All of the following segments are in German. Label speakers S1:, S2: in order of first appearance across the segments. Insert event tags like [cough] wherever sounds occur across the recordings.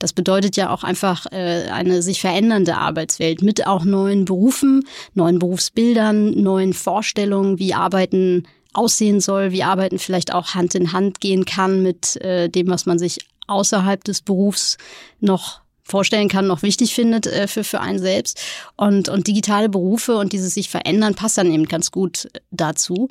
S1: Das bedeutet ja auch einfach äh, eine sich verändernde Arbeitswelt mit auch neuen Berufen, neuen Berufsbildern, neuen Vorstellungen, wie Arbeiten aussehen soll, wie Arbeiten vielleicht auch Hand in Hand gehen kann mit äh, dem, was man sich außerhalb des Berufs noch vorstellen kann, noch wichtig findet äh, für, für einen selbst. Und, und digitale Berufe und dieses sich verändern passt dann eben ganz gut dazu.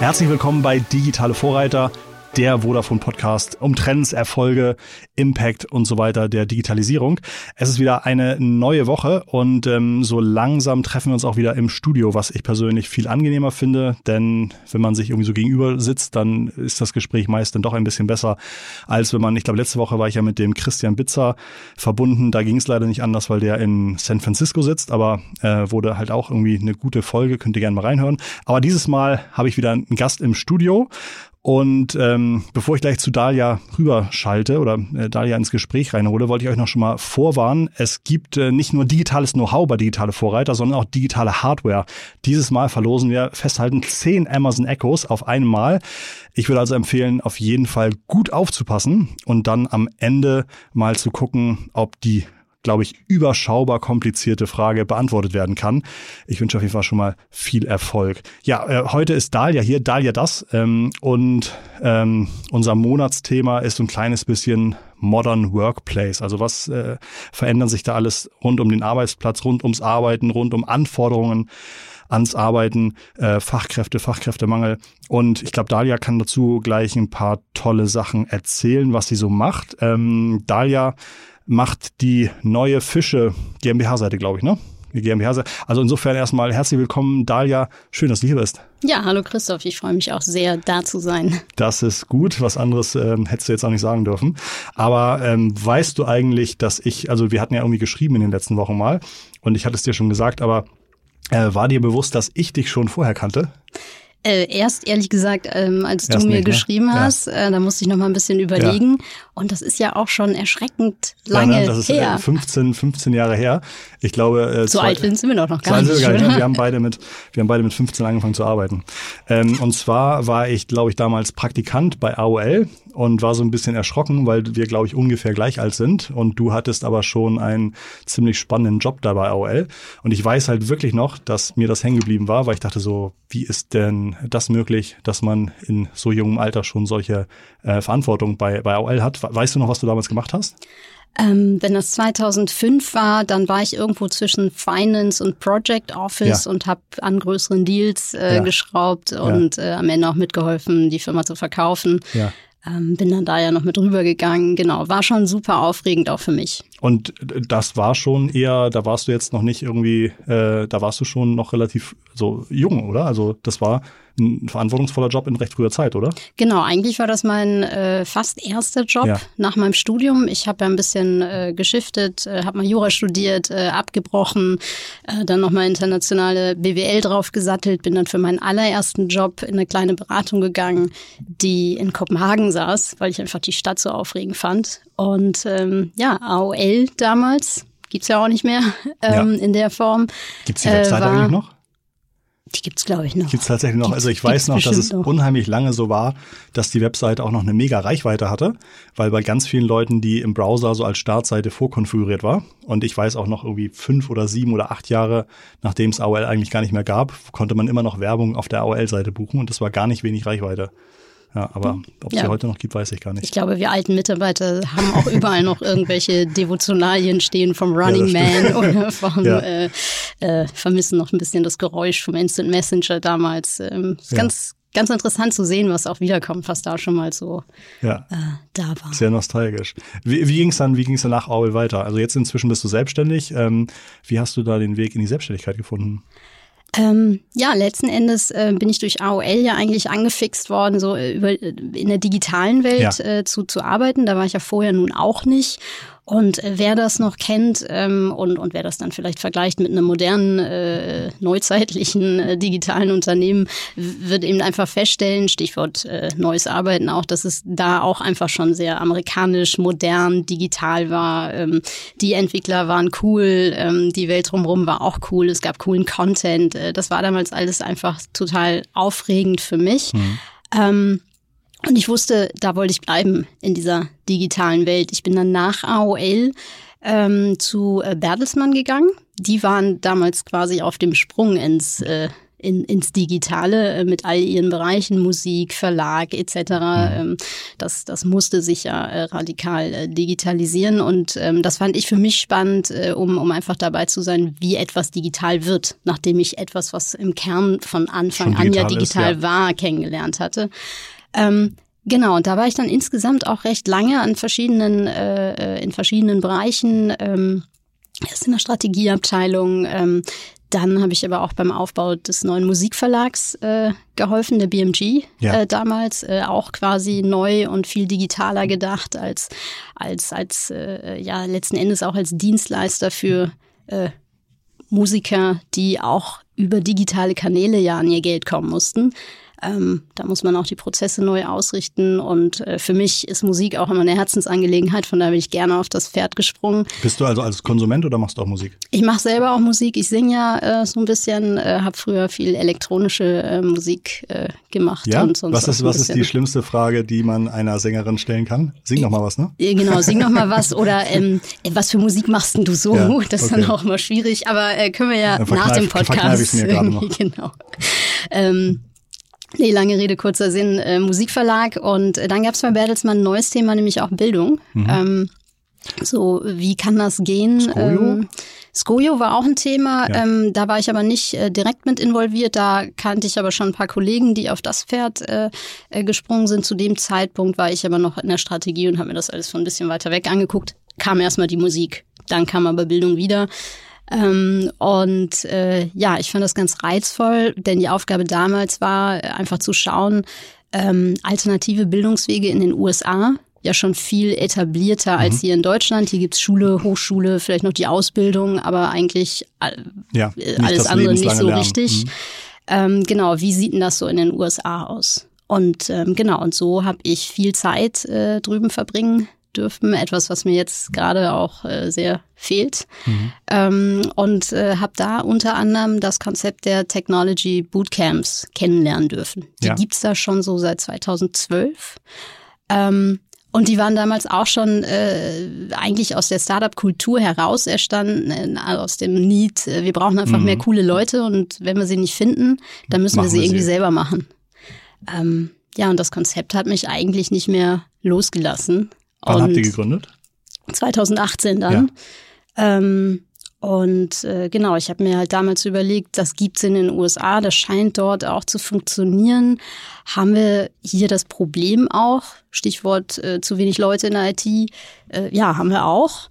S2: Herzlich willkommen bei Digitale Vorreiter der Vodafone Podcast um Trends, Erfolge, Impact und so weiter der Digitalisierung. Es ist wieder eine neue Woche und ähm, so langsam treffen wir uns auch wieder im Studio, was ich persönlich viel angenehmer finde, denn wenn man sich irgendwie so gegenüber sitzt, dann ist das Gespräch meist dann doch ein bisschen besser, als wenn man, ich glaube, letzte Woche war ich ja mit dem Christian Bitzer verbunden, da ging es leider nicht anders, weil der in San Francisco sitzt, aber äh, wurde halt auch irgendwie eine gute Folge, könnt ihr gerne mal reinhören. Aber dieses Mal habe ich wieder einen Gast im Studio und ähm, bevor ich gleich zu Dalia rüberschalte oder äh, Dalia ins Gespräch reinhole, wollte ich euch noch schon mal vorwarnen. Es gibt äh, nicht nur digitales Know-how bei digitale Vorreiter, sondern auch digitale Hardware. Dieses Mal verlosen wir festhalten zehn Amazon Echos auf einmal. Ich würde also empfehlen, auf jeden Fall gut aufzupassen und dann am Ende mal zu gucken, ob die glaube ich, überschaubar komplizierte Frage beantwortet werden kann. Ich wünsche auf jeden Fall schon mal viel Erfolg. Ja, äh, heute ist Dalia hier, Dalia das. Ähm, und ähm, unser Monatsthema ist so ein kleines bisschen Modern Workplace. Also was äh, verändern sich da alles rund um den Arbeitsplatz, rund ums Arbeiten, rund um Anforderungen ans Arbeiten, äh, Fachkräfte, Fachkräftemangel. Und ich glaube, Dalia kann dazu gleich ein paar tolle Sachen erzählen, was sie so macht. Ähm, Dalia macht die neue Fische GmbH-Seite, glaube ich, ne? Die GmbH-Seite. Also insofern erstmal herzlich willkommen, Dalia. Schön, dass du hier bist.
S1: Ja, hallo Christoph. Ich freue mich auch sehr, da zu sein.
S2: Das ist gut. Was anderes ähm, hättest du jetzt auch nicht sagen dürfen. Aber ähm, weißt du eigentlich, dass ich, also wir hatten ja irgendwie geschrieben in den letzten Wochen mal und ich hatte es dir schon gesagt, aber äh, war dir bewusst, dass ich dich schon vorher kannte?
S1: Äh, erst ehrlich gesagt, ähm, als erst du mir nicht, ne? geschrieben ne? hast, ja. äh, da musste ich noch mal ein bisschen überlegen. Ja. Und das ist ja auch schon erschreckend lange ja, ne? das ist her.
S2: 15, 15 Jahre her. Ich glaube,
S1: äh, so zwei, alt sind wir doch noch gar nicht.
S2: Gar nicht. [laughs] Wir haben beide mit, wir haben beide mit 15 angefangen zu arbeiten. Ähm, und zwar war ich, glaube ich, damals Praktikant bei AOL und war so ein bisschen erschrocken, weil wir, glaube ich, ungefähr gleich alt sind. Und du hattest aber schon einen ziemlich spannenden Job da bei AOL. Und ich weiß halt wirklich noch, dass mir das hängen geblieben war, weil ich dachte so, wie ist denn das möglich, dass man in so jungem Alter schon solche äh, Verantwortung bei, bei AOL hat? Weißt du noch, was du damals gemacht hast?
S1: Ähm, wenn das 2005 war, dann war ich irgendwo zwischen Finance und Project Office ja. und habe an größeren Deals äh, ja. geschraubt und ja. äh, am Ende auch mitgeholfen, die Firma zu verkaufen. Ähm, bin dann da ja noch mit rübergegangen. Genau, war schon super aufregend auch für mich.
S2: Und das war schon eher, da warst du jetzt noch nicht irgendwie, äh, da warst du schon noch relativ so jung, oder? Also das war ein verantwortungsvoller Job in recht früher Zeit, oder?
S1: Genau, eigentlich war das mein äh, fast erster Job ja. nach meinem Studium. Ich habe ja ein bisschen äh, geschiftet, äh, habe mal Jura studiert, äh, abgebrochen, äh, dann nochmal internationale BWL draufgesattelt, bin dann für meinen allerersten Job in eine kleine Beratung gegangen, die in Kopenhagen saß, weil ich einfach die Stadt so aufregend fand. Und ähm, ja, AOL damals, gibt's ja auch nicht mehr [laughs] ähm, ja. in der Form.
S2: Gibt's die Webseite äh, eigentlich noch?
S1: Die gibt's glaube ich noch.
S2: Gibt's tatsächlich noch. Gibt's, also ich weiß noch, dass es noch. unheimlich lange so war, dass die Webseite auch noch eine mega Reichweite hatte, weil bei ganz vielen Leuten die im Browser so als Startseite vorkonfiguriert war. Und ich weiß auch noch irgendwie fünf oder sieben oder acht Jahre, nachdem es AOL eigentlich gar nicht mehr gab, konnte man immer noch Werbung auf der AOL-Seite buchen und das war gar nicht wenig Reichweite. Ja, aber ob es ja. sie heute noch gibt, weiß ich gar nicht.
S1: Ich glaube, wir alten Mitarbeiter haben auch überall noch irgendwelche Devotionalien stehen vom Running ja, Man [laughs] oder vom ja. äh, äh, vermissen noch ein bisschen das Geräusch vom Instant Messenger damals. Ähm, ganz ganz interessant zu sehen, was auch wiederkommt, was da schon mal so ja. äh, da war.
S2: Sehr nostalgisch. Wie, wie ging es dann, wie ging es dann nach Aul weiter? Also jetzt inzwischen bist du selbstständig. Ähm, wie hast du da den Weg in die Selbstständigkeit gefunden?
S1: Ähm, ja, letzten Endes äh, bin ich durch AOL ja eigentlich angefixt worden, so äh, über, äh, in der digitalen Welt ja. äh, zu, zu arbeiten. Da war ich ja vorher nun auch nicht. Und wer das noch kennt ähm, und, und wer das dann vielleicht vergleicht mit einem modernen, äh, neuzeitlichen äh, digitalen Unternehmen, wird eben einfach feststellen, Stichwort äh, neues Arbeiten auch, dass es da auch einfach schon sehr amerikanisch, modern, digital war. Ähm, die Entwickler waren cool, ähm, die Welt drumherum war auch cool, es gab coolen Content. Äh, das war damals alles einfach total aufregend für mich. Mhm. Ähm, und ich wusste, da wollte ich bleiben in dieser digitalen Welt. Ich bin dann nach AOL ähm, zu äh, Bertelsmann gegangen. Die waren damals quasi auf dem Sprung ins äh, in, ins Digitale äh, mit all ihren Bereichen, Musik, Verlag etc. Mhm. Ähm, das, das musste sich ja äh, radikal äh, digitalisieren und ähm, das fand ich für mich spannend, äh, um, um einfach dabei zu sein, wie etwas digital wird, nachdem ich etwas, was im Kern von Anfang an ja digital ist, ja. war, kennengelernt hatte. Ähm, Genau, und da war ich dann insgesamt auch recht lange an verschiedenen, äh, in verschiedenen Bereichen, ähm, erst in der Strategieabteilung, ähm, dann habe ich aber auch beim Aufbau des neuen Musikverlags äh, geholfen, der BMG ja. äh, damals, äh, auch quasi neu und viel digitaler gedacht als, als, als äh, ja, letzten Endes auch als Dienstleister für äh, Musiker, die auch über digitale Kanäle ja an ihr Geld kommen mussten. Ähm, da muss man auch die Prozesse neu ausrichten. Und äh, für mich ist Musik auch immer eine Herzensangelegenheit. Von daher bin ich gerne auf das Pferd gesprungen.
S2: Bist du also als Konsument oder machst du auch Musik?
S1: Ich mache selber auch Musik. Ich singe ja äh, so ein bisschen, äh, habe früher viel elektronische äh, Musik äh, gemacht.
S2: Ja? Und sonst was ist, was ist die schlimmste Frage, die man einer Sängerin stellen kann? Sing noch mal was, ne?
S1: Genau, sing noch mal was. Oder [laughs] ähm, was für Musik machst denn du so? Ja, das ist okay. dann auch immer schwierig. Aber äh, können wir ja, nach dem Podcast. Ich mir gerade noch. [laughs] genau. Ähm, Nee, lange Rede, kurzer Sinn, äh, Musikverlag. Und äh, dann gab es bei Bertelsmann ein neues Thema, nämlich auch Bildung. Mhm. Ähm, so, wie kann das gehen? Skojo? Ähm, Skojo war auch ein Thema. Ja. Ähm, da war ich aber nicht äh, direkt mit involviert. Da kannte ich aber schon ein paar Kollegen, die auf das Pferd äh, äh, gesprungen sind. Zu dem Zeitpunkt war ich aber noch in der Strategie und habe mir das alles von ein bisschen weiter weg angeguckt. Kam erstmal die Musik. Dann kam aber Bildung wieder. Ähm, und äh, ja, ich fand das ganz reizvoll, denn die Aufgabe damals war einfach zu schauen, ähm, alternative Bildungswege in den USA ja schon viel etablierter mhm. als hier in Deutschland. Hier gibt's Schule, Hochschule, vielleicht noch die Ausbildung, aber eigentlich äh, ja, alles andere nicht so lernen. richtig. Mhm. Ähm, genau, wie sieht denn das so in den USA aus? Und ähm, genau, und so habe ich viel Zeit äh, drüben verbringen dürfen, etwas, was mir jetzt gerade auch äh, sehr fehlt. Mhm. Ähm, und äh, habe da unter anderem das Konzept der Technology Bootcamps kennenlernen dürfen. Die ja. gibt's da schon so seit 2012. Ähm, und die waren damals auch schon äh, eigentlich aus der Startup-Kultur heraus erstanden, äh, aus dem Need, äh, wir brauchen einfach mhm. mehr coole Leute und wenn wir sie nicht finden, dann müssen machen wir sie irgendwie sie. selber machen. Ähm, ja, und das Konzept hat mich eigentlich nicht mehr losgelassen.
S2: Wann und habt ihr gegründet?
S1: 2018 dann. Ja. Ähm, und äh, genau, ich habe mir halt damals überlegt, das gibt's in den USA, das scheint dort auch zu funktionieren. Haben wir hier das Problem auch? Stichwort äh, zu wenig Leute in der IT. Äh, ja, haben wir auch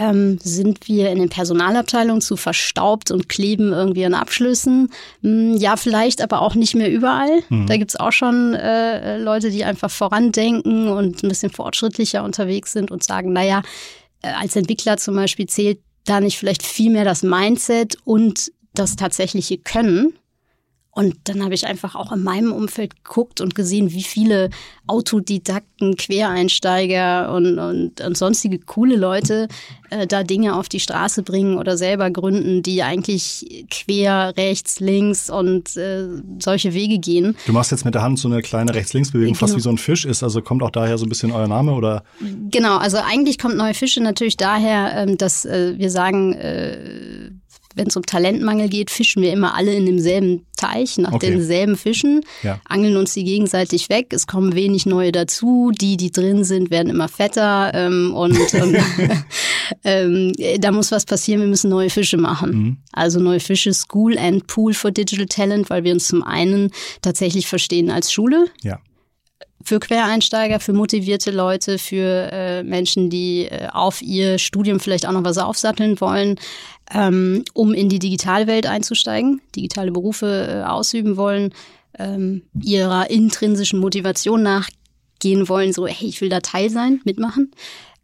S1: ähm, sind wir in den Personalabteilungen zu verstaubt und kleben irgendwie an Abschlüssen. Hm, ja, vielleicht, aber auch nicht mehr überall. Mhm. Da gibt's auch schon äh, Leute, die einfach vorandenken und ein bisschen fortschrittlicher unterwegs sind und sagen, naja, äh, als Entwickler zum Beispiel zählt da nicht vielleicht viel mehr das Mindset und das tatsächliche Können. Und dann habe ich einfach auch in meinem Umfeld geguckt und gesehen, wie viele Autodidakten, Quereinsteiger und, und, und sonstige coole Leute äh, da Dinge auf die Straße bringen oder selber gründen, die eigentlich quer, rechts, links und äh, solche Wege gehen.
S2: Du machst jetzt mit der Hand so eine kleine Rechts-Links-Bewegung, genau. fast wie so ein Fisch ist. Also kommt auch daher so ein bisschen euer Name oder?
S1: Genau, also eigentlich kommt Neue Fische natürlich daher, ähm, dass äh, wir sagen, äh, wenn es um Talentmangel geht, fischen wir immer alle in demselben Teich, nach okay. denselben Fischen, ja. angeln uns die gegenseitig weg. Es kommen wenig neue dazu. Die, die drin sind, werden immer fetter. Ähm, und, und [laughs] ähm, da muss was passieren. Wir müssen neue Fische machen. Mhm. Also neue Fische, School and Pool for Digital Talent, weil wir uns zum einen tatsächlich verstehen als Schule.
S2: Ja
S1: für Quereinsteiger, für motivierte Leute, für äh, Menschen, die äh, auf ihr Studium vielleicht auch noch was aufsatteln wollen, ähm, um in die digitale Welt einzusteigen, digitale Berufe äh, ausüben wollen, ähm, ihrer intrinsischen Motivation nachgehen wollen, so, hey, ich will da Teil sein, mitmachen.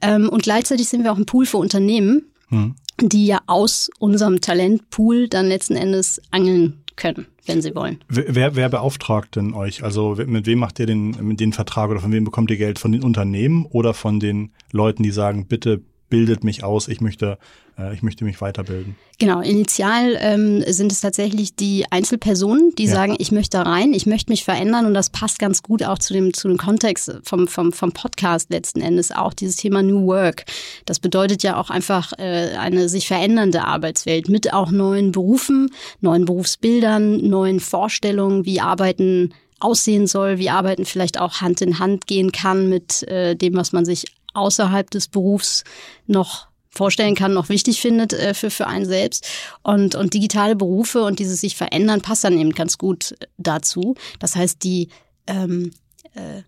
S1: Ähm, und gleichzeitig sind wir auch ein Pool für Unternehmen, hm. die ja aus unserem Talentpool dann letzten Endes angeln können, wenn sie wollen.
S2: Wer, wer beauftragt denn euch? Also mit wem macht ihr den, den Vertrag oder von wem bekommt ihr Geld? Von den Unternehmen oder von den Leuten, die sagen, bitte bildet mich aus, ich möchte, äh, ich möchte mich weiterbilden.
S1: Genau, initial ähm, sind es tatsächlich die Einzelpersonen, die ja. sagen, ich möchte da rein, ich möchte mich verändern und das passt ganz gut auch zu dem, zu dem Kontext vom, vom, vom Podcast letzten Endes auch, dieses Thema New Work. Das bedeutet ja auch einfach äh, eine sich verändernde Arbeitswelt mit auch neuen Berufen, neuen Berufsbildern, neuen Vorstellungen, wie Arbeiten aussehen soll, wie Arbeiten vielleicht auch Hand in Hand gehen kann mit äh, dem, was man sich außerhalb des Berufs noch vorstellen kann, noch wichtig findet äh, für, für einen selbst. Und, und digitale Berufe und dieses sich verändern passt dann eben ganz gut dazu. Das heißt, die ähm, äh,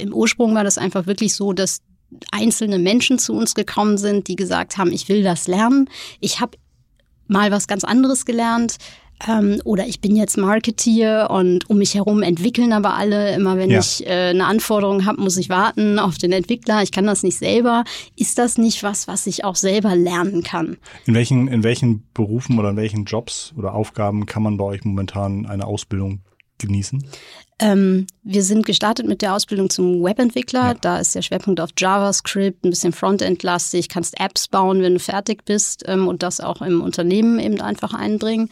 S1: im Ursprung war das einfach wirklich so, dass einzelne Menschen zu uns gekommen sind, die gesagt haben, ich will das lernen. Ich habe mal was ganz anderes gelernt. Ähm, oder ich bin jetzt Marketeer und um mich herum entwickeln aber alle. Immer wenn ja. ich äh, eine Anforderung habe, muss ich warten auf den Entwickler. Ich kann das nicht selber. Ist das nicht was, was ich auch selber lernen kann?
S2: In welchen, in welchen Berufen oder in welchen Jobs oder Aufgaben kann man bei euch momentan eine Ausbildung genießen?
S1: Ähm, wir sind gestartet mit der Ausbildung zum Webentwickler. Ja. Da ist der Schwerpunkt auf JavaScript, ein bisschen Frontend-lastig, kannst Apps bauen, wenn du fertig bist ähm, und das auch im Unternehmen eben einfach einbringen.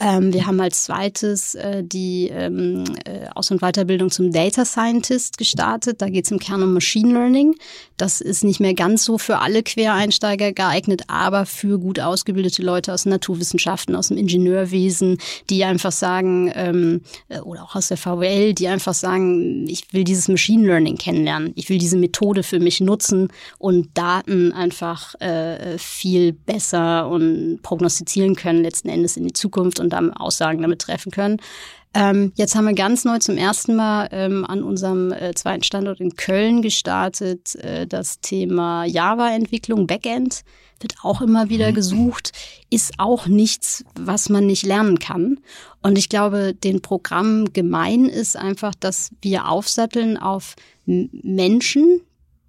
S1: Ähm, wir haben als zweites äh, die ähm, äh, Aus- und Weiterbildung zum Data Scientist gestartet. Da geht es im Kern um Machine Learning. Das ist nicht mehr ganz so für alle Quereinsteiger geeignet, aber für gut ausgebildete Leute aus Naturwissenschaften, aus dem Ingenieurwesen, die einfach sagen, ähm, äh, oder auch aus der VWL, die einfach sagen, ich will dieses Machine Learning kennenlernen. Ich will diese Methode für mich nutzen und Daten einfach äh, viel besser und prognostizieren können, letzten Endes in die Zukunft und dann Aussagen damit treffen können. Ähm, jetzt haben wir ganz neu zum ersten Mal ähm, an unserem äh, zweiten Standort in Köln gestartet. Äh, das Thema Java-Entwicklung, Backend wird auch immer wieder mhm. gesucht, ist auch nichts, was man nicht lernen kann. Und ich glaube, den Programm gemein ist einfach, dass wir aufsatteln auf Menschen,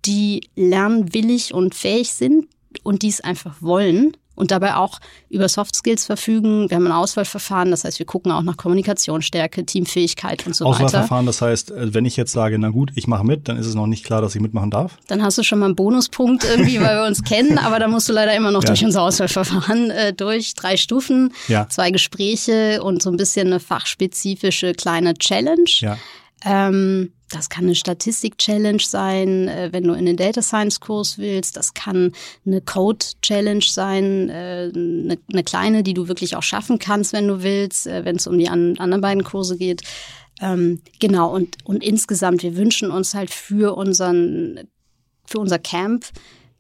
S1: die lernwillig und fähig sind und dies einfach wollen und dabei auch über Soft Skills verfügen. Wir haben ein Auswahlverfahren, das heißt, wir gucken auch nach Kommunikationsstärke, Teamfähigkeit und so weiter.
S2: Auswahlverfahren, das heißt, äh, wenn ich jetzt sage, na gut, ich mache mit, dann ist es noch nicht klar, dass ich mitmachen darf.
S1: Dann hast du schon mal einen Bonuspunkt irgendwie, weil wir uns kennen, aber dann musst du leider immer noch ja. durch unser Auswahlverfahren äh, durch. Drei Stufen, ja. zwei Gespräche und so ein bisschen eine fachspezifische kleine Challenge. Ja. Ähm, das kann eine Statistik-Challenge sein, äh, wenn du in den Data Science-Kurs willst. Das kann eine Code-Challenge sein, äh, eine, eine, kleine, die du wirklich auch schaffen kannst, wenn du willst, äh, wenn es um die an, anderen beiden Kurse geht. Ähm, genau, und, und insgesamt, wir wünschen uns halt für unseren, für unser Camp,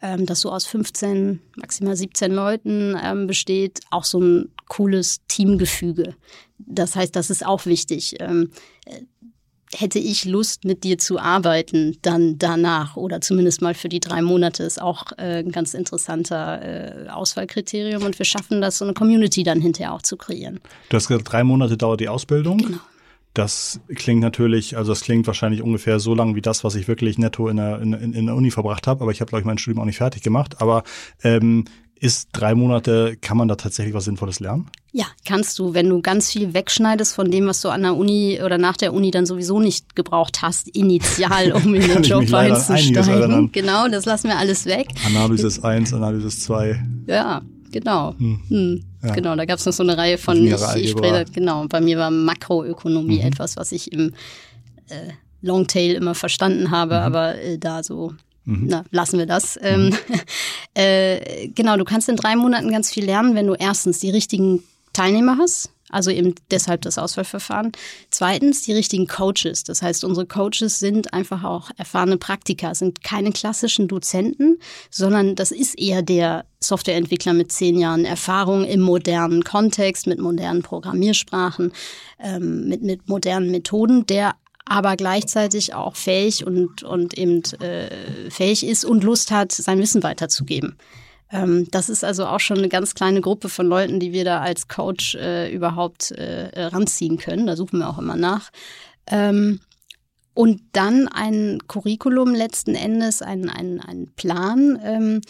S1: ähm, das so aus 15, maximal 17 Leuten ähm, besteht, auch so ein cooles Teamgefüge. Das heißt, das ist auch wichtig. Hätte ich Lust, mit dir zu arbeiten, dann danach oder zumindest mal für die drei Monate ist auch äh, ein ganz interessanter äh, Auswahlkriterium und wir schaffen das, so eine Community dann hinterher auch zu kreieren.
S2: Du hast gesagt, drei Monate dauert die Ausbildung. Genau. Das klingt natürlich, also das klingt wahrscheinlich ungefähr so lang wie das, was ich wirklich netto in der, in, in der Uni verbracht habe. Aber ich habe, glaube ich, mein Studium auch nicht fertig gemacht. Aber ähm, ist drei Monate, kann man da tatsächlich was Sinnvolles lernen?
S1: Ja, kannst du, wenn du ganz viel wegschneidest von dem, was du an der Uni oder nach der Uni dann sowieso nicht gebraucht hast, initial, um in [laughs] den Job einzusteigen. Genau, das lassen wir alles weg.
S2: Analysis 1, Analysis 2.
S1: Ja, genau. Hm. Hm. Ja. Genau, da gab es noch so eine Reihe von, ich, ich spreche, genau, bei mir war Makroökonomie mhm. etwas, was ich im äh, Longtail immer verstanden habe, mhm. aber äh, da so Mhm. Na, lassen wir das. Ähm, mhm. [laughs] äh, genau, du kannst in drei Monaten ganz viel lernen, wenn du erstens die richtigen Teilnehmer hast, also eben deshalb das Auswahlverfahren. Zweitens die richtigen Coaches. Das heißt, unsere Coaches sind einfach auch erfahrene Praktiker, sind keine klassischen Dozenten, sondern das ist eher der Softwareentwickler mit zehn Jahren Erfahrung im modernen Kontext, mit modernen Programmiersprachen, ähm, mit, mit modernen Methoden, der aber gleichzeitig auch fähig und, und eben äh, fähig ist und Lust hat, sein Wissen weiterzugeben. Ähm, das ist also auch schon eine ganz kleine Gruppe von Leuten, die wir da als Coach äh, überhaupt äh, ranziehen können. Da suchen wir auch immer nach. Ähm, Und dann ein Curriculum letzten Endes, ein, ein, ein Plan, ähm,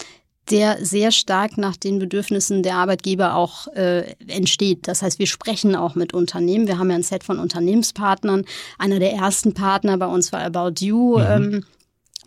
S1: der sehr stark nach den Bedürfnissen der Arbeitgeber auch äh, entsteht. Das heißt, wir sprechen auch mit Unternehmen. Wir haben ja ein Set von Unternehmenspartnern. Einer der ersten Partner bei uns war About You. Mhm. Ähm,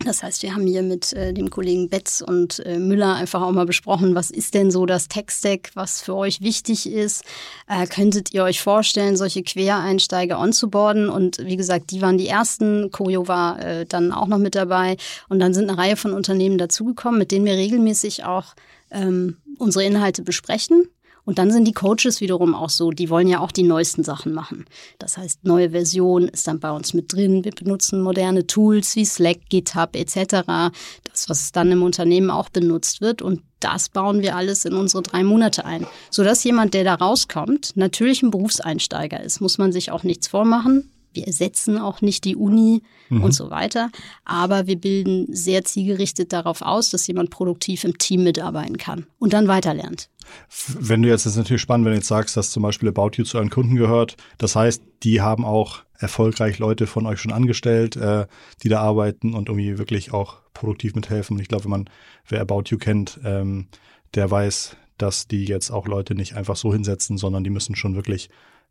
S1: das heißt, wir haben hier mit äh, dem Kollegen Betz und äh, Müller einfach auch mal besprochen, was ist denn so das Tech-Stack, was für euch wichtig ist. Äh, könntet ihr euch vorstellen, solche Quereinsteiger onzuboarden? Und wie gesagt, die waren die ersten. Koyo war äh, dann auch noch mit dabei. Und dann sind eine Reihe von Unternehmen dazugekommen, mit denen wir regelmäßig auch ähm, unsere Inhalte besprechen und dann sind die Coaches wiederum auch so, die wollen ja auch die neuesten Sachen machen. Das heißt, neue Version ist dann bei uns mit drin. Wir benutzen moderne Tools wie Slack, GitHub etc. Das, was dann im Unternehmen auch benutzt wird. Und das bauen wir alles in unsere drei Monate ein. Sodass jemand, der da rauskommt, natürlich ein Berufseinsteiger ist. Muss man sich auch nichts vormachen. Wir ersetzen auch nicht die Uni mhm. und so weiter. Aber wir bilden sehr zielgerichtet darauf aus, dass jemand produktiv im Team mitarbeiten kann und dann weiterlernt.
S2: Wenn du jetzt, das ist natürlich spannend, wenn du jetzt sagst, dass zum Beispiel About You zu euren Kunden gehört. Das heißt, die haben auch erfolgreich Leute von euch schon angestellt, äh, die da arbeiten und irgendwie wirklich auch produktiv mithelfen. Und ich glaube, wenn man, wer About You kennt, ähm, der weiß, dass die jetzt auch Leute nicht einfach so hinsetzen, sondern die müssen schon wirklich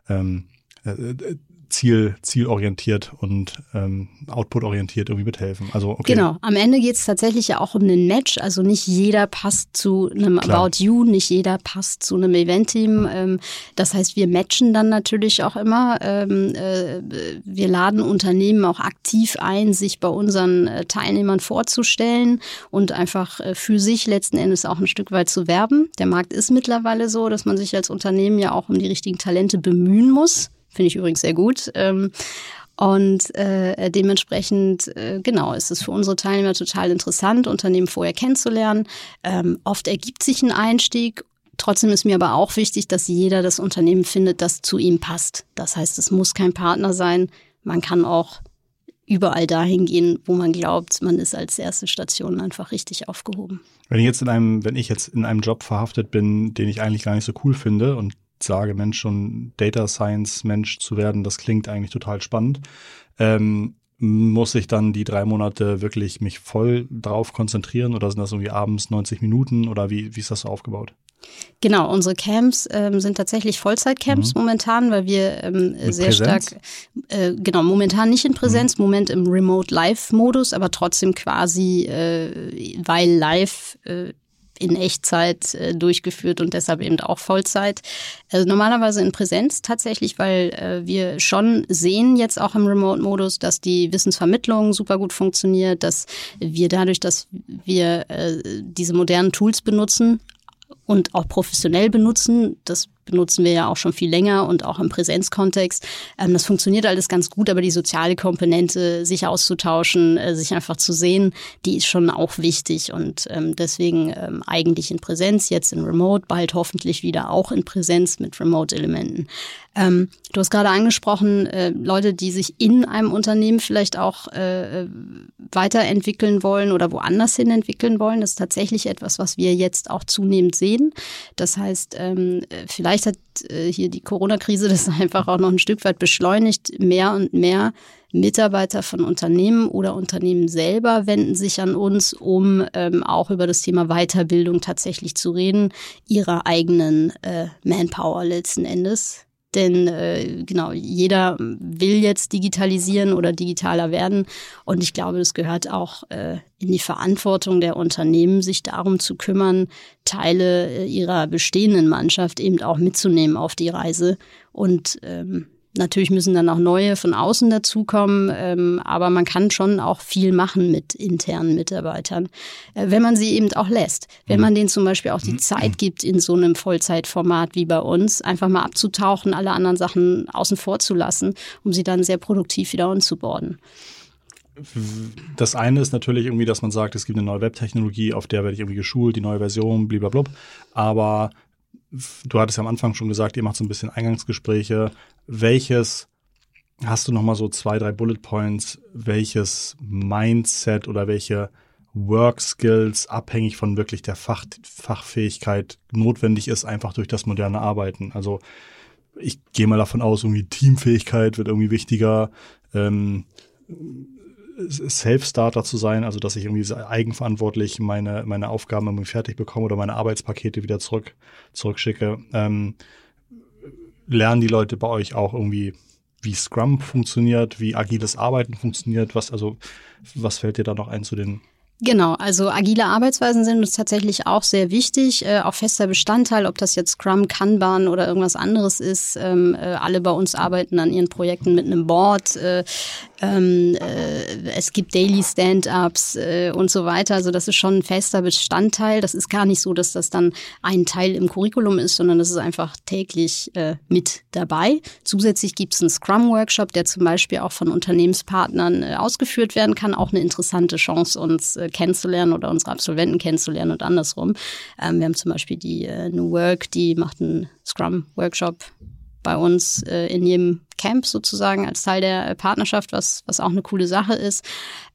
S2: ähm, äh, äh ziel, zielorientiert und ähm, outputorientiert irgendwie mithelfen. Also okay.
S1: Genau, am Ende geht es tatsächlich ja auch um einen Match. Also nicht jeder passt zu einem Klar. About You, nicht jeder passt zu einem Event-Team. Ähm, das heißt, wir matchen dann natürlich auch immer. Ähm, äh, wir laden Unternehmen auch aktiv ein, sich bei unseren äh, Teilnehmern vorzustellen und einfach äh, für sich letzten Endes auch ein Stück weit zu werben. Der Markt ist mittlerweile so, dass man sich als Unternehmen ja auch um die richtigen Talente bemühen muss. Finde ich übrigens sehr gut. Ähm, und äh, dementsprechend, äh, genau, ist es für unsere Teilnehmer total interessant, Unternehmen vorher kennenzulernen. Ähm, oft ergibt sich ein Einstieg. Trotzdem ist mir aber auch wichtig, dass jeder das Unternehmen findet, das zu ihm passt. Das heißt, es muss kein Partner sein. Man kann auch überall dahin gehen, wo man glaubt, man ist als erste Station einfach richtig aufgehoben.
S2: Wenn ich jetzt in einem, wenn ich jetzt in einem Job verhaftet bin, den ich eigentlich gar nicht so cool finde und sage, Mensch, schon Data Science Mensch zu werden, das klingt eigentlich total spannend. Ähm, muss ich dann die drei Monate wirklich mich voll drauf konzentrieren oder sind das irgendwie abends 90 Minuten oder wie, wie ist das so aufgebaut?
S1: Genau, unsere Camps ähm, sind tatsächlich Vollzeitcamps mhm. momentan, weil wir ähm, sehr Präsenz? stark, äh, genau, momentan nicht in Präsenz, mhm. Moment im Remote Live-Modus, aber trotzdem quasi, äh, weil live äh, in Echtzeit äh, durchgeführt und deshalb eben auch Vollzeit. Also normalerweise in Präsenz tatsächlich, weil äh, wir schon sehen jetzt auch im Remote-Modus, dass die Wissensvermittlung super gut funktioniert, dass wir dadurch, dass wir äh, diese modernen Tools benutzen, und auch professionell benutzen. Das benutzen wir ja auch schon viel länger und auch im Präsenzkontext. Ähm, das funktioniert alles ganz gut, aber die soziale Komponente, sich auszutauschen, äh, sich einfach zu sehen, die ist schon auch wichtig und ähm, deswegen ähm, eigentlich in Präsenz, jetzt in Remote, bald hoffentlich wieder auch in Präsenz mit Remote-Elementen. Du hast gerade angesprochen, äh, Leute, die sich in einem Unternehmen vielleicht auch äh, weiterentwickeln wollen oder woanders hin entwickeln wollen. Das ist tatsächlich etwas, was wir jetzt auch zunehmend sehen. Das heißt, ähm, vielleicht hat äh, hier die Corona-Krise das [laughs] einfach auch noch ein Stück weit beschleunigt. Mehr und mehr Mitarbeiter von Unternehmen oder Unternehmen selber wenden sich an uns, um ähm, auch über das Thema Weiterbildung tatsächlich zu reden, ihrer eigenen äh, Manpower letzten Endes. Denn äh, genau, jeder will jetzt digitalisieren oder digitaler werden. Und ich glaube, es gehört auch äh, in die Verantwortung der Unternehmen, sich darum zu kümmern, Teile äh, ihrer bestehenden Mannschaft eben auch mitzunehmen auf die Reise und ähm, Natürlich müssen dann auch neue von außen dazukommen, ähm, aber man kann schon auch viel machen mit internen Mitarbeitern, äh, wenn man sie eben auch lässt. Wenn mhm. man denen zum Beispiel auch die mhm. Zeit gibt, in so einem Vollzeitformat wie bei uns, einfach mal abzutauchen, alle anderen Sachen außen vor zu lassen, um sie dann sehr produktiv wieder onzuboarden.
S2: Das eine ist natürlich irgendwie, dass man sagt, es gibt eine neue Webtechnologie, auf der werde ich irgendwie geschult, die neue Version, blablabla. Aber du hattest ja am Anfang schon gesagt, ihr macht so ein bisschen Eingangsgespräche. Welches, hast du noch mal so zwei, drei Bullet Points, welches Mindset oder welche Work Skills abhängig von wirklich der Fach, Fachfähigkeit notwendig ist, einfach durch das moderne Arbeiten? Also ich gehe mal davon aus, irgendwie Teamfähigkeit wird irgendwie wichtiger. Ähm, Self-Starter zu sein, also dass ich irgendwie eigenverantwortlich meine, meine Aufgaben irgendwie fertig bekomme oder meine Arbeitspakete wieder zurück, zurückschicke. Ähm, lernen die Leute bei euch auch irgendwie, wie Scrum funktioniert, wie agiles Arbeiten funktioniert? Was, also, was fällt dir da noch ein zu den
S1: Genau, also agile Arbeitsweisen sind uns tatsächlich auch sehr wichtig, äh, auch fester Bestandteil, ob das jetzt Scrum, Kanban oder irgendwas anderes ist. Ähm, äh, alle bei uns arbeiten an ihren Projekten mit einem Board. Äh, ähm, äh, es gibt Daily Stand-ups äh, und so weiter. Also das ist schon ein fester Bestandteil. Das ist gar nicht so, dass das dann ein Teil im Curriculum ist, sondern das ist einfach täglich äh, mit dabei. Zusätzlich gibt es einen Scrum-Workshop, der zum Beispiel auch von Unternehmenspartnern äh, ausgeführt werden kann. Auch eine interessante Chance, uns äh, kennenzulernen oder unsere Absolventen kennenzulernen und andersrum. Ähm, wir haben zum Beispiel die äh, New Work, die macht einen Scrum-Workshop bei uns äh, in jedem Camp sozusagen als Teil der Partnerschaft, was, was auch eine coole Sache ist.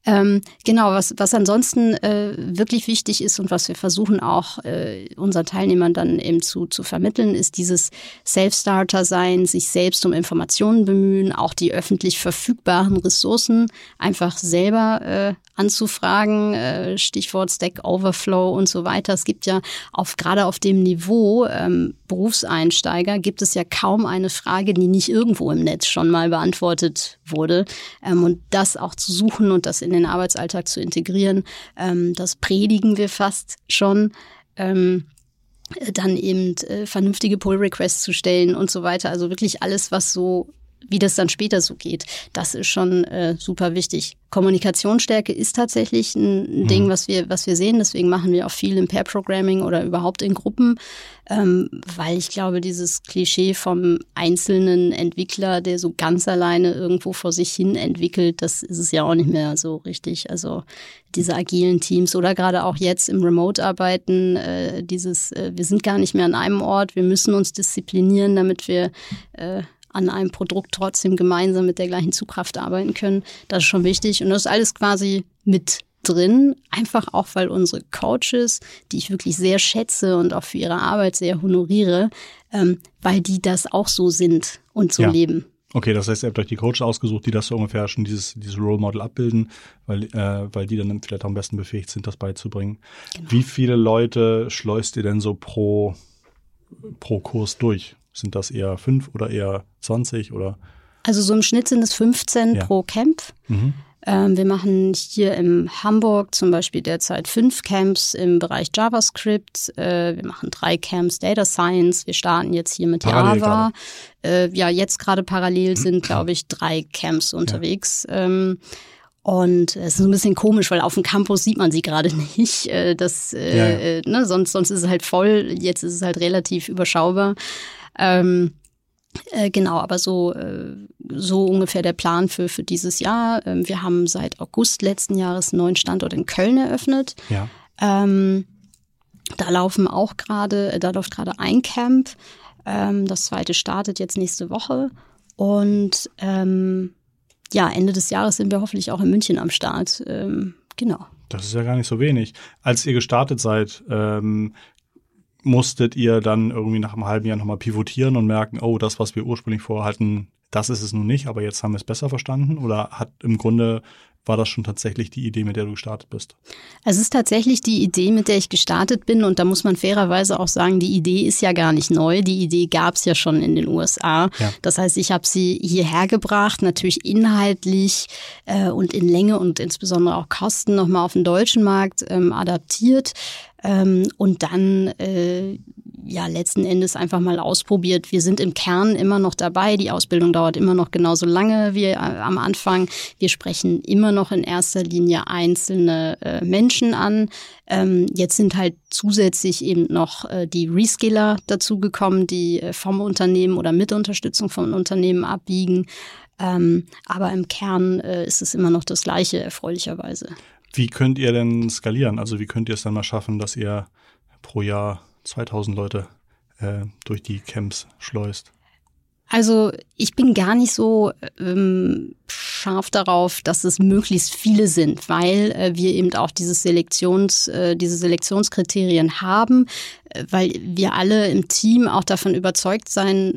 S1: Ähm, genau, was, was ansonsten äh, wirklich wichtig ist und was wir versuchen auch äh, unseren Teilnehmern dann eben zu, zu vermitteln, ist dieses Self-Starter sein, sich selbst um Informationen bemühen, auch die öffentlich verfügbaren Ressourcen einfach selber äh, anzufragen, äh, Stichwort Stack Overflow und so weiter. Es gibt ja auf gerade auf dem Niveau ähm, Berufseinsteiger gibt es ja kaum eine Frage, die nicht irgendwo im Netz schon mal beantwortet wurde. Ähm, und das auch zu suchen und das in den Arbeitsalltag zu integrieren, ähm, das predigen wir fast schon. Ähm, dann eben äh, vernünftige Pull-Requests zu stellen und so weiter. Also wirklich alles, was so wie das dann später so geht, das ist schon äh, super wichtig. Kommunikationsstärke ist tatsächlich ein, mhm. Ding, was wir, was wir sehen. Deswegen machen wir auch viel im Pair-Programming oder überhaupt in Gruppen, ähm, weil ich glaube, dieses Klischee vom einzelnen Entwickler, der so ganz alleine irgendwo vor sich hin entwickelt, das ist es ja auch nicht mehr so richtig. Also diese agilen Teams oder gerade auch jetzt im Remote-Arbeiten, äh, dieses, äh, wir sind gar nicht mehr an einem Ort, wir müssen uns disziplinieren, damit wir äh, an einem Produkt trotzdem gemeinsam mit der gleichen Zugkraft arbeiten können. Das ist schon wichtig und das ist alles quasi mit drin, einfach auch weil unsere Coaches, die ich wirklich sehr schätze und auch für ihre Arbeit sehr honoriere, ähm, weil die das auch so sind und so ja. leben.
S2: Okay, das heißt, ihr habt euch die Coaches ausgesucht, die das so ungefähr schon dieses, dieses Role Model abbilden, weil, äh, weil die dann vielleicht am besten befähigt sind, das beizubringen. Genau. Wie viele Leute schleust ihr denn so pro, pro Kurs durch? Sind das eher fünf oder eher 20 oder?
S1: Also so im Schnitt sind es 15 ja. pro Camp. Mhm. Ähm, wir machen hier in Hamburg zum Beispiel derzeit fünf Camps im Bereich JavaScript. Äh, wir machen drei Camps Data Science. Wir starten jetzt hier mit parallel Java. Äh, ja, jetzt gerade parallel [clears throat] sind, glaube ich, drei Camps unterwegs. Ja. Ähm, und es ist ein bisschen komisch, weil auf dem Campus sieht man sie gerade [laughs] nicht. Äh, das, äh, ja. Äh, ne, sonst, sonst ist es halt voll. Jetzt ist es halt relativ überschaubar. Ähm, äh, genau, aber so, äh, so ungefähr der Plan für, für dieses Jahr. Ähm, wir haben seit August letzten Jahres einen neuen Standort in Köln eröffnet. Ja. Ähm, da laufen auch gerade, äh, da läuft gerade ein Camp. Ähm, das zweite startet jetzt nächste Woche. Und ähm, ja, Ende des Jahres sind wir hoffentlich auch in München am Start. Ähm, genau.
S2: Das ist ja gar nicht so wenig. Als ihr gestartet seid, ähm, musstet ihr dann irgendwie nach einem halben Jahr nochmal pivotieren und merken, oh, das, was wir ursprünglich vorhatten, das ist es nun nicht, aber jetzt haben wir es besser verstanden? Oder hat im Grunde war das schon tatsächlich die Idee, mit der du gestartet bist?
S1: Es ist tatsächlich die Idee, mit der ich gestartet bin. Und da muss man fairerweise auch sagen, die Idee ist ja gar nicht neu. Die Idee gab es ja schon in den USA. Ja. Das heißt, ich habe sie hierher gebracht, natürlich inhaltlich äh, und in Länge und insbesondere auch Kosten nochmal auf den deutschen Markt ähm, adaptiert. Ähm, und dann äh, ja letzten Endes einfach mal ausprobiert. Wir sind im Kern immer noch dabei. Die Ausbildung dauert immer noch genauso lange wie äh, am Anfang. Wir sprechen immer noch in erster Linie einzelne äh, Menschen an. Ähm, jetzt sind halt zusätzlich eben noch äh, die Reskiller dazugekommen, die äh, vom Unternehmen oder mit Unterstützung vom Unternehmen abbiegen. Ähm, aber im Kern äh, ist es immer noch das Gleiche, erfreulicherweise.
S2: Wie könnt ihr denn skalieren? Also wie könnt ihr es dann mal schaffen, dass ihr pro Jahr 2000 Leute äh, durch die Camps schleust?
S1: Also ich bin gar nicht so ähm, scharf darauf, dass es möglichst viele sind, weil äh, wir eben auch dieses Selektions, äh, diese Selektionskriterien haben, äh, weil wir alle im Team auch davon überzeugt sein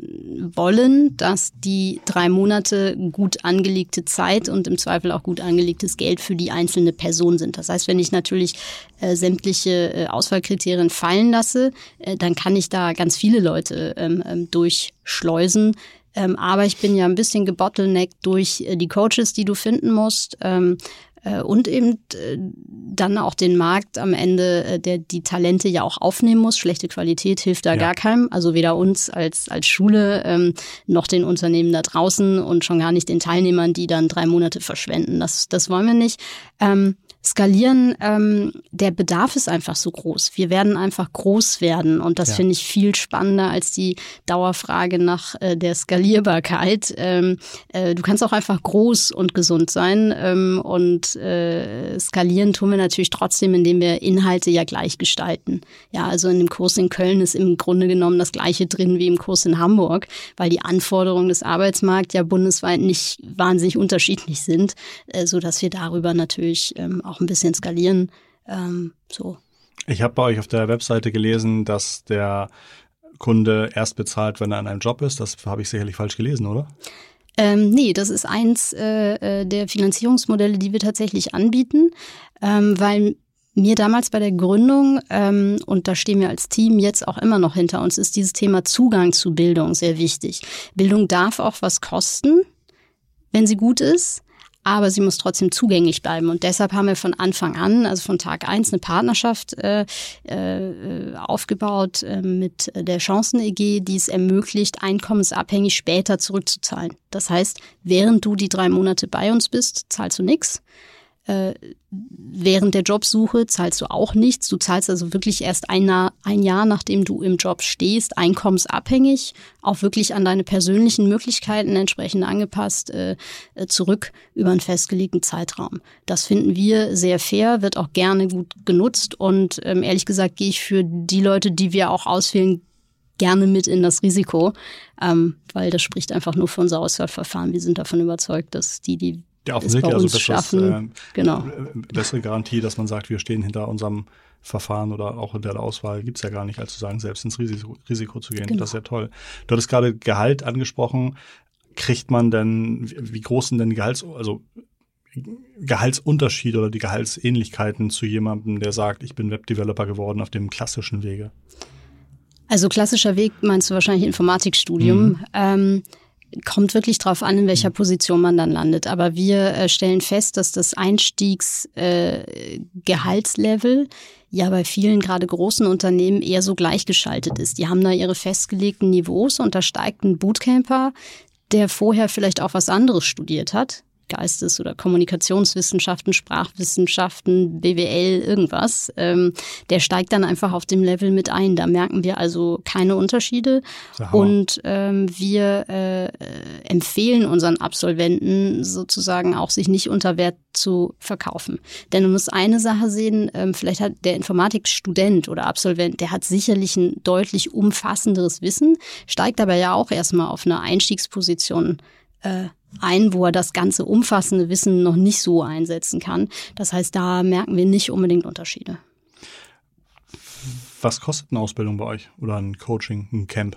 S1: wollen, dass die drei Monate gut angelegte Zeit und im Zweifel auch gut angelegtes Geld für die einzelne Person sind. Das heißt, wenn ich natürlich sämtliche Auswahlkriterien fallen lasse, dann kann ich da ganz viele Leute ähm, ähm durchschleusen. Ähm, aber ich bin ja ein bisschen gebottleneckt durch äh, die Coaches, die du finden musst. Ähm, äh, und eben äh, dann auch den Markt am Ende, äh, der die Talente ja auch aufnehmen muss. Schlechte Qualität hilft da ja. gar keinem. Also weder uns als, als Schule ähm, noch den Unternehmen da draußen und schon gar nicht den Teilnehmern, die dann drei Monate verschwenden. Das, das wollen wir nicht. Ähm, skalieren, ähm, der Bedarf ist einfach so groß. Wir werden einfach groß werden und das ja. finde ich viel spannender als die Dauerfrage nach äh, der Skalierbarkeit. Ähm, äh, du kannst auch einfach groß und gesund sein ähm, und äh, skalieren tun wir natürlich trotzdem, indem wir Inhalte ja gleich gestalten. Ja, also in dem Kurs in Köln ist im Grunde genommen das gleiche drin wie im Kurs in Hamburg, weil die Anforderungen des Arbeitsmarkts ja bundesweit nicht wahnsinnig unterschiedlich sind, äh, so dass wir darüber natürlich ähm, auch ein bisschen skalieren. Ähm, so.
S2: Ich habe bei euch auf der Webseite gelesen, dass der Kunde erst bezahlt, wenn er an einem Job ist. Das habe ich sicherlich falsch gelesen, oder?
S1: Ähm, nee, das ist eins äh, äh, der Finanzierungsmodelle, die wir tatsächlich anbieten, ähm, weil mir damals bei der Gründung, ähm, und da stehen wir als Team jetzt auch immer noch hinter uns, ist dieses Thema Zugang zu Bildung sehr wichtig. Bildung darf auch was kosten, wenn sie gut ist aber sie muss trotzdem zugänglich bleiben. Und deshalb haben wir von Anfang an, also von Tag eins, eine Partnerschaft äh, äh, aufgebaut äh, mit der Chancen-EG, die es ermöglicht, einkommensabhängig später zurückzuzahlen. Das heißt, während du die drei Monate bei uns bist, zahlst du nichts äh, während der Jobsuche zahlst du auch nichts. Du zahlst also wirklich erst ein, ein Jahr, nachdem du im Job stehst, einkommensabhängig, auch wirklich an deine persönlichen Möglichkeiten entsprechend angepasst, äh, äh, zurück über einen festgelegten Zeitraum. Das finden wir sehr fair, wird auch gerne gut genutzt und ähm, ehrlich gesagt gehe ich für die Leute, die wir auch auswählen, gerne mit in das Risiko, ähm, weil das spricht einfach nur für unser Auswahlverfahren. Wir sind davon überzeugt, dass die, die
S2: ja, offensichtlich also besseres, äh, genau. Äh, bessere Garantie, dass man sagt, wir stehen hinter unserem Verfahren oder auch hinter der Auswahl gibt es ja gar nicht, als zu sagen, selbst ins Risiko, Risiko zu gehen. Genau. Das ist ja toll. Du hattest gerade Gehalt angesprochen. Kriegt man denn, wie groß sind denn die Gehalts, also Gehaltsunterschiede oder die Gehaltsähnlichkeiten zu jemandem, der sagt, ich bin Webdeveloper geworden auf dem klassischen Wege?
S1: Also klassischer Weg meinst du wahrscheinlich Informatikstudium. Mhm. Ähm, Kommt wirklich drauf an, in welcher mhm. Position man dann landet. Aber wir äh, stellen fest, dass das Einstiegsgehaltslevel äh, ja bei vielen gerade großen Unternehmen eher so gleichgeschaltet ist. Die haben da ihre festgelegten Niveaus und da steigt ein Bootcamper, der vorher vielleicht auch was anderes studiert hat, Geistes- oder Kommunikationswissenschaften, Sprachwissenschaften, BWL, irgendwas, ähm, der steigt dann einfach auf dem Level mit ein. Da merken wir also keine Unterschiede. Und ähm, wir äh, empfehlen unseren Absolventen sozusagen auch, sich nicht unter Wert zu verkaufen. Denn du musst eine Sache sehen, ähm, vielleicht hat der Informatikstudent oder Absolvent, der hat sicherlich ein deutlich umfassenderes Wissen, steigt aber ja auch erstmal auf eine Einstiegsposition äh, ein, wo er das ganze umfassende Wissen noch nicht so einsetzen kann. Das heißt, da merken wir nicht unbedingt Unterschiede.
S2: Was kostet eine Ausbildung bei euch oder ein Coaching, ein Camp?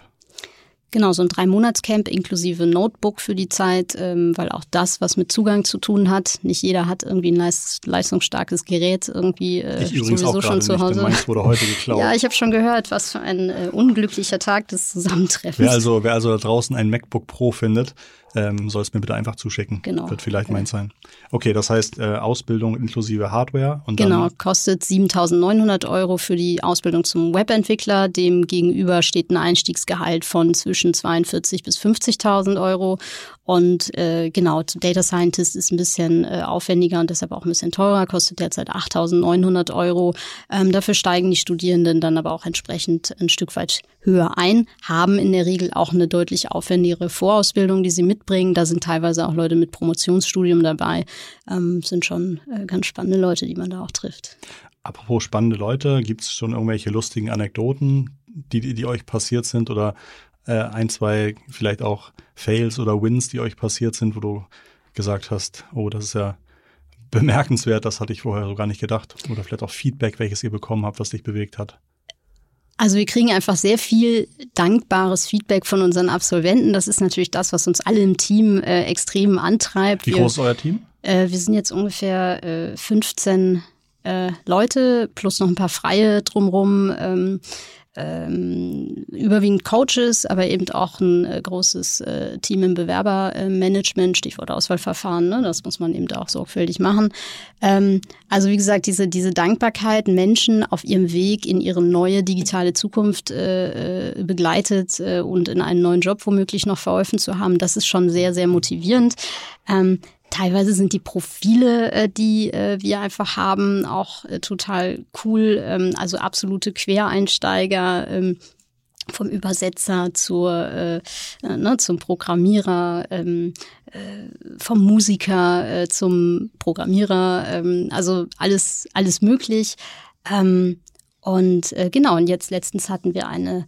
S1: Genau, so ein Drei-Monats-Camp inklusive Notebook für die Zeit, ähm, weil auch das, was mit Zugang zu tun hat, nicht jeder hat irgendwie ein leist leistungsstarkes Gerät irgendwie äh, ich sowieso schon zu Hause.
S2: Nicht, wurde heute geklaut.
S1: ja, ich habe schon gehört, was für ein äh, unglücklicher Tag des Zusammentreffens.
S2: Wer also, wer also da draußen ein MacBook Pro findet, ähm, soll es mir bitte einfach zuschicken. Genau. Wird vielleicht okay. meins sein. Okay, das heißt äh, Ausbildung inklusive Hardware.
S1: Und genau, kostet 7.900 Euro für die Ausbildung zum Webentwickler. Dem gegenüber steht ein Einstiegsgehalt von zwischen 42 bis 50.000 Euro. Und äh, genau, Data Scientist ist ein bisschen äh, aufwendiger und deshalb auch ein bisschen teurer, kostet derzeit 8.900 Euro. Ähm, dafür steigen die Studierenden dann aber auch entsprechend ein Stück weit höher ein, haben in der Regel auch eine deutlich aufwendigere Vorausbildung, die sie mitbringen. Da sind teilweise auch Leute mit Promotionsstudium dabei. Ähm, sind schon äh, ganz spannende Leute, die man da auch trifft.
S2: Apropos spannende Leute, gibt es schon irgendwelche lustigen Anekdoten, die, die euch passiert sind oder äh, ein, zwei vielleicht auch Fails oder Wins, die euch passiert sind, wo du gesagt hast, oh, das ist ja bemerkenswert, das hatte ich vorher so gar nicht gedacht? Oder vielleicht auch Feedback, welches ihr bekommen habt, was dich bewegt hat?
S1: Also wir kriegen einfach sehr viel dankbares Feedback von unseren Absolventen. Das ist natürlich das, was uns alle im Team äh, extrem antreibt.
S2: Wie groß ist euer Team?
S1: Äh, wir sind jetzt ungefähr äh, 15 äh, Leute plus noch ein paar Freie drumrum. Ähm, ähm, überwiegend Coaches, aber eben auch ein äh, großes äh, Team im Bewerbermanagement, Stichwort Auswahlverfahren. Ne? Das muss man eben auch sorgfältig machen. Ähm, also wie gesagt, diese, diese Dankbarkeit, Menschen auf ihrem Weg in ihre neue digitale Zukunft äh, äh begleitet äh, und in einen neuen Job womöglich noch verholfen zu haben, das ist schon sehr, sehr motivierend. Ähm, Teilweise sind die Profile, äh, die äh, wir einfach haben, auch äh, total cool. Ähm, also absolute Quereinsteiger. Ähm, vom Übersetzer zur, äh, ne, zum Programmierer, ähm, äh, vom Musiker äh, zum Programmierer, ähm, also alles, alles möglich. Ähm, und genau, und jetzt letztens hatten wir eine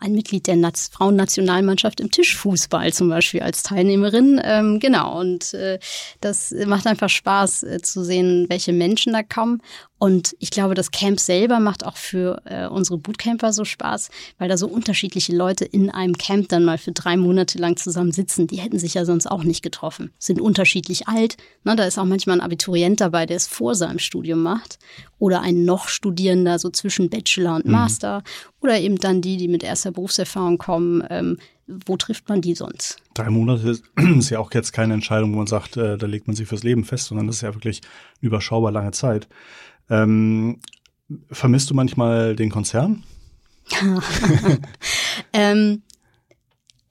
S1: ein Mitglied der Naz Frauennationalmannschaft im Tischfußball zum Beispiel als Teilnehmerin. Ähm, genau, und äh, das macht einfach Spaß äh, zu sehen, welche Menschen da kommen. Und ich glaube, das Camp selber macht auch für äh, unsere Bootcamper so Spaß, weil da so unterschiedliche Leute in einem Camp dann mal für drei Monate lang zusammen sitzen. Die hätten sich ja sonst auch nicht getroffen. Sind unterschiedlich alt. Ne, da ist auch manchmal ein Abiturient dabei, der es vor seinem Studium macht. Oder ein noch Studierender, so zwischen Bachelor und mhm. Master. Mhm. Oder eben dann die, die mit erster Berufserfahrung kommen. Ähm, wo trifft man die sonst?
S2: Drei Monate [clears throat] ist ja auch jetzt keine Entscheidung, wo man sagt, äh, da legt man sich fürs Leben fest, sondern das ist ja wirklich überschaubar lange Zeit. Ähm, vermisst du manchmal den Konzern? [laughs] [laughs]
S1: ähm,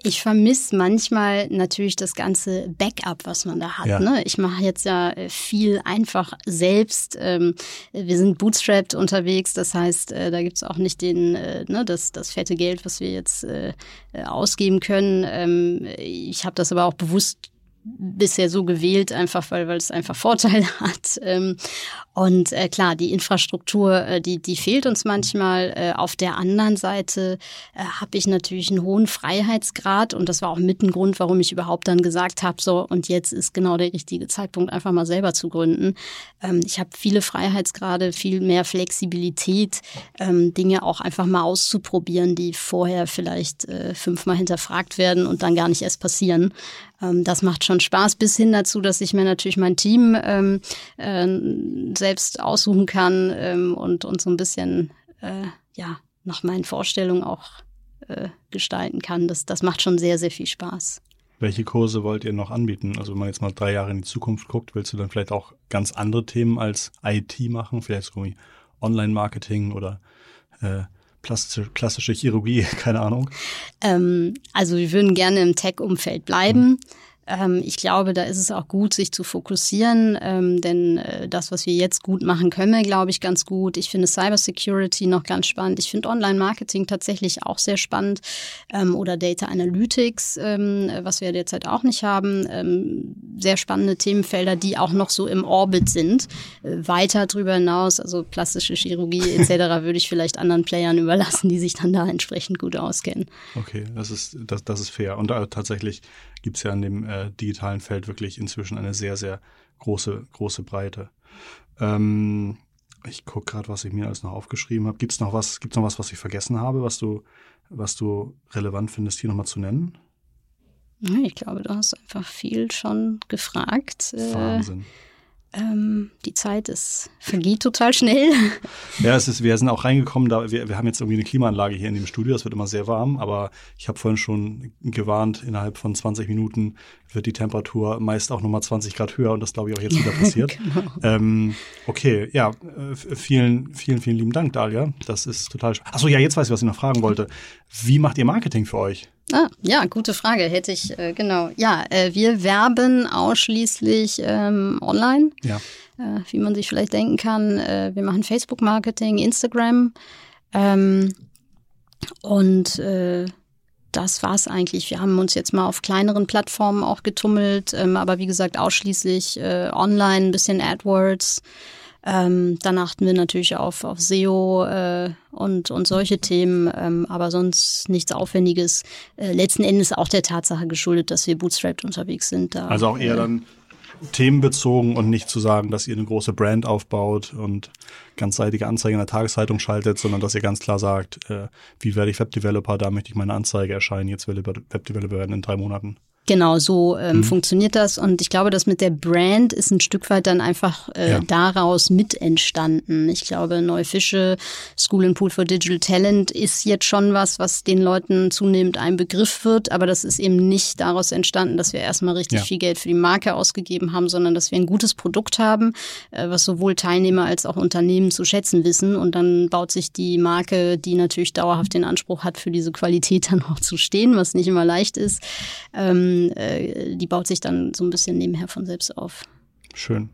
S1: ich vermisse manchmal natürlich das ganze Backup, was man da hat. Ja. Ne? Ich mache jetzt ja äh, viel einfach selbst. Ähm, wir sind bootstrapped unterwegs, das heißt, äh, da gibt's auch nicht den, äh, ne, das, das fette Geld, was wir jetzt ausgeben können. Ähm, ich habe das aber auch bewusst bisher so gewählt, einfach weil, weil es einfach Vorteile [laughs] hat. Ähm, und äh, klar, die Infrastruktur, äh, die, die fehlt uns manchmal. Äh, auf der anderen Seite habe ich natürlich einen hohen Freiheitsgrad und das war auch mit ein Grund, warum ich überhaupt dann gesagt habe, so und jetzt ist genau der richtige Zeitpunkt, einfach mal selber zu gründen. Ähm, ich habe viele Freiheitsgrade, viel mehr Flexibilität, ähm, Dinge auch einfach mal auszuprobieren, die vorher vielleicht fünfmal hinterfragt werden und dann gar nicht erst passieren. Ähm, das macht schon Spaß bis hin dazu, dass ich mir natürlich mein Team ähm, äh, selbst aussuchen kann ähm, und, und so ein bisschen äh, ja, nach meinen Vorstellungen auch äh, gestalten kann. Das, das macht schon sehr, sehr viel Spaß.
S2: Welche Kurse wollt ihr noch anbieten? Also wenn man jetzt mal drei Jahre in die Zukunft guckt, willst du dann vielleicht auch ganz andere Themen als IT machen? Vielleicht irgendwie Online-Marketing oder äh, klassische, klassische Chirurgie, [laughs] keine Ahnung?
S1: Ähm, also wir würden gerne im Tech-Umfeld bleiben. Mhm. Ähm, ich glaube, da ist es auch gut, sich zu fokussieren, ähm, denn äh, das, was wir jetzt gut machen, können wir, glaube ich, ganz gut. Ich finde Cybersecurity noch ganz spannend. Ich finde Online-Marketing tatsächlich auch sehr spannend ähm, oder Data Analytics, ähm, was wir derzeit auch nicht haben. Sehr spannende Themenfelder, die auch noch so im Orbit sind. Äh, weiter darüber hinaus, also plastische Chirurgie etc., [laughs] würde ich vielleicht anderen Playern überlassen, die sich dann da entsprechend gut auskennen.
S2: Okay, das ist, das, das ist fair. Und äh, tatsächlich gibt es ja in dem äh, digitalen Feld wirklich inzwischen eine sehr, sehr große, große Breite. Ähm, ich gucke gerade, was ich mir alles noch aufgeschrieben habe. Gibt es noch was, gibt's noch was, was ich vergessen habe, was du, was du relevant findest, hier nochmal zu nennen?
S1: Ich glaube, du hast einfach viel schon gefragt.
S2: Äh, Wahnsinn. Äh,
S1: ähm, die Zeit ist, vergeht total schnell. [laughs]
S2: Ja, es ist, wir sind auch reingekommen, da wir, wir haben jetzt irgendwie eine Klimaanlage hier in dem Studio, es wird immer sehr warm, aber ich habe vorhin schon gewarnt, innerhalb von 20 Minuten wird die Temperatur meist auch nochmal 20 Grad höher und das glaube ich auch jetzt wieder [laughs] passiert. genau. ähm, okay, ja, vielen, vielen, vielen lieben Dank, Dalia. Das ist total. Achso, ja, jetzt weiß ich, was ich noch fragen wollte. Wie macht ihr Marketing für euch?
S1: Ah, ja, gute Frage. Hätte ich, äh, genau. Ja, äh, wir werben ausschließlich ähm, online,
S2: ja.
S1: äh, wie man sich vielleicht denken kann. Äh, wir machen Facebook-Marketing, Instagram ähm, und äh, das war's eigentlich. Wir haben uns jetzt mal auf kleineren Plattformen auch getummelt, ähm, aber wie gesagt ausschließlich äh, online, ein bisschen AdWords. Ähm, dann achten wir natürlich auf, auf SEO äh, und, und solche Themen, ähm, aber sonst nichts Aufwendiges. Äh, letzten Endes auch der Tatsache geschuldet, dass wir bootstrapped unterwegs sind.
S2: Da, also auch eher äh, dann themenbezogen und nicht zu sagen, dass ihr eine große Brand aufbaut und ganzseitige Anzeigen in der Tageszeitung schaltet, sondern dass ihr ganz klar sagt, äh, wie werde ich Webdeveloper, da möchte ich meine Anzeige erscheinen, jetzt will ich Webdeveloper werden in drei Monaten.
S1: Genau, so ähm, mhm. funktioniert das. Und ich glaube, das mit der Brand ist ein Stück weit dann einfach äh, ja. daraus mit entstanden. Ich glaube, Neue Fische, School and Pool for Digital Talent ist jetzt schon was, was den Leuten zunehmend ein Begriff wird. Aber das ist eben nicht daraus entstanden, dass wir erstmal richtig ja. viel Geld für die Marke ausgegeben haben, sondern dass wir ein gutes Produkt haben, äh, was sowohl Teilnehmer als auch Unternehmen zu schätzen wissen. Und dann baut sich die Marke, die natürlich dauerhaft den Anspruch hat, für diese Qualität dann auch zu stehen, was nicht immer leicht ist. Ähm, äh, die baut sich dann so ein bisschen nebenher von selbst auf.
S2: Schön.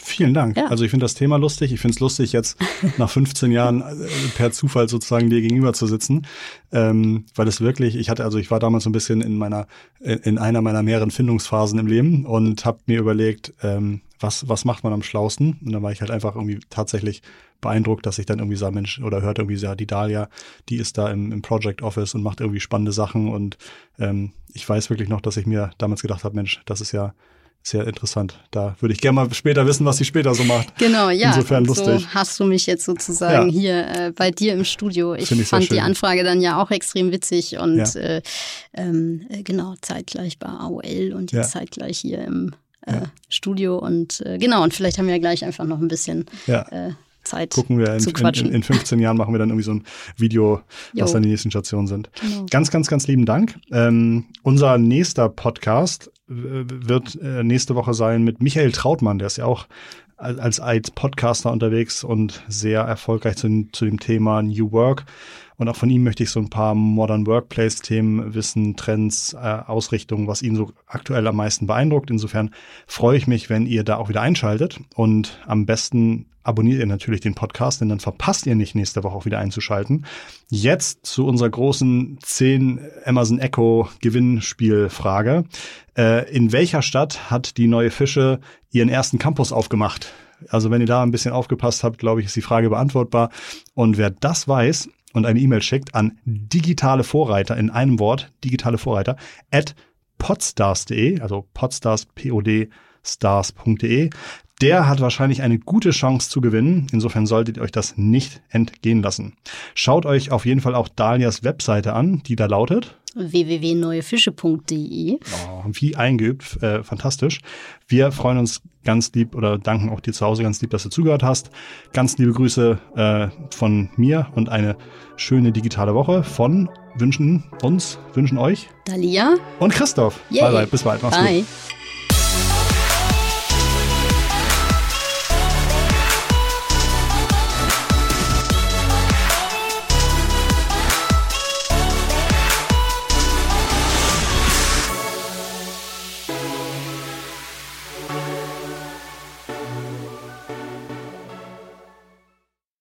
S2: Vielen Dank. Ja. Also ich finde das Thema lustig. Ich finde es lustig, jetzt nach 15 Jahren äh, per Zufall sozusagen dir gegenüber zu sitzen, ähm, weil es wirklich, ich hatte, also ich war damals so ein bisschen in meiner, in einer meiner mehreren Findungsphasen im Leben und habe mir überlegt, ähm, was, was macht man am schlausten? Und dann war ich halt einfach irgendwie tatsächlich beeindruckt, dass ich dann irgendwie sah, Mensch, oder hört irgendwie, ja, die Dalia, die ist da im, im Project Office und macht irgendwie spannende Sachen. Und ähm, ich weiß wirklich noch, dass ich mir damals gedacht habe, Mensch, das ist ja sehr interessant. Da würde ich gerne mal später wissen, was sie später so macht.
S1: Genau, ja. Insofern lustig. So hast du mich jetzt sozusagen ja. hier äh, bei dir im Studio. Ich, ich fand die Anfrage dann ja auch extrem witzig und ja. äh, ähm, äh, genau, zeitgleich bei AOL und jetzt ja. zeitgleich hier im äh, Studio und äh, genau, und vielleicht haben wir ja gleich einfach noch ein bisschen äh, Zeit
S2: Gucken wir in, zu quatschen. In, in, 15 Jahren machen wir dann irgendwie so ein Video, jo. was dann die nächsten Stationen sind. Genau. Ganz, ganz, ganz lieben Dank. Ähm, unser nächster Podcast wird äh, nächste Woche sein mit Michael Trautmann, der ist ja auch als, als Podcaster unterwegs und sehr erfolgreich zu, zu dem Thema New Work. Und auch von ihm möchte ich so ein paar Modern Workplace-Themen wissen, Trends, äh, Ausrichtungen, was ihn so aktuell am meisten beeindruckt. Insofern freue ich mich, wenn ihr da auch wieder einschaltet. Und am besten abonniert ihr natürlich den Podcast, denn dann verpasst ihr nicht nächste Woche auch wieder einzuschalten. Jetzt zu unserer großen 10 Amazon Echo Gewinnspielfrage. Äh, in welcher Stadt hat die neue Fische ihren ersten Campus aufgemacht? Also wenn ihr da ein bisschen aufgepasst habt, glaube ich, ist die Frage beantwortbar. Und wer das weiß, und eine E-Mail schickt an digitale Vorreiter in einem Wort, digitale Vorreiter, at podstars.de, also podstars, P-O-D, stars.de. Der hat wahrscheinlich eine gute Chance zu gewinnen. Insofern solltet ihr euch das nicht entgehen lassen. Schaut euch auf jeden Fall auch Dalias Webseite an, die da lautet
S1: www.neuefische.de.
S2: Oh, wie eingeübt, äh, fantastisch. Wir freuen uns ganz lieb oder danken auch dir zu Hause ganz lieb, dass du zugehört hast. Ganz liebe Grüße äh, von mir und eine schöne digitale Woche von wünschen uns, wünschen euch
S1: Dalia
S2: und Christoph. Yay. Bye bye, bis bald.
S1: Mach's bye. gut.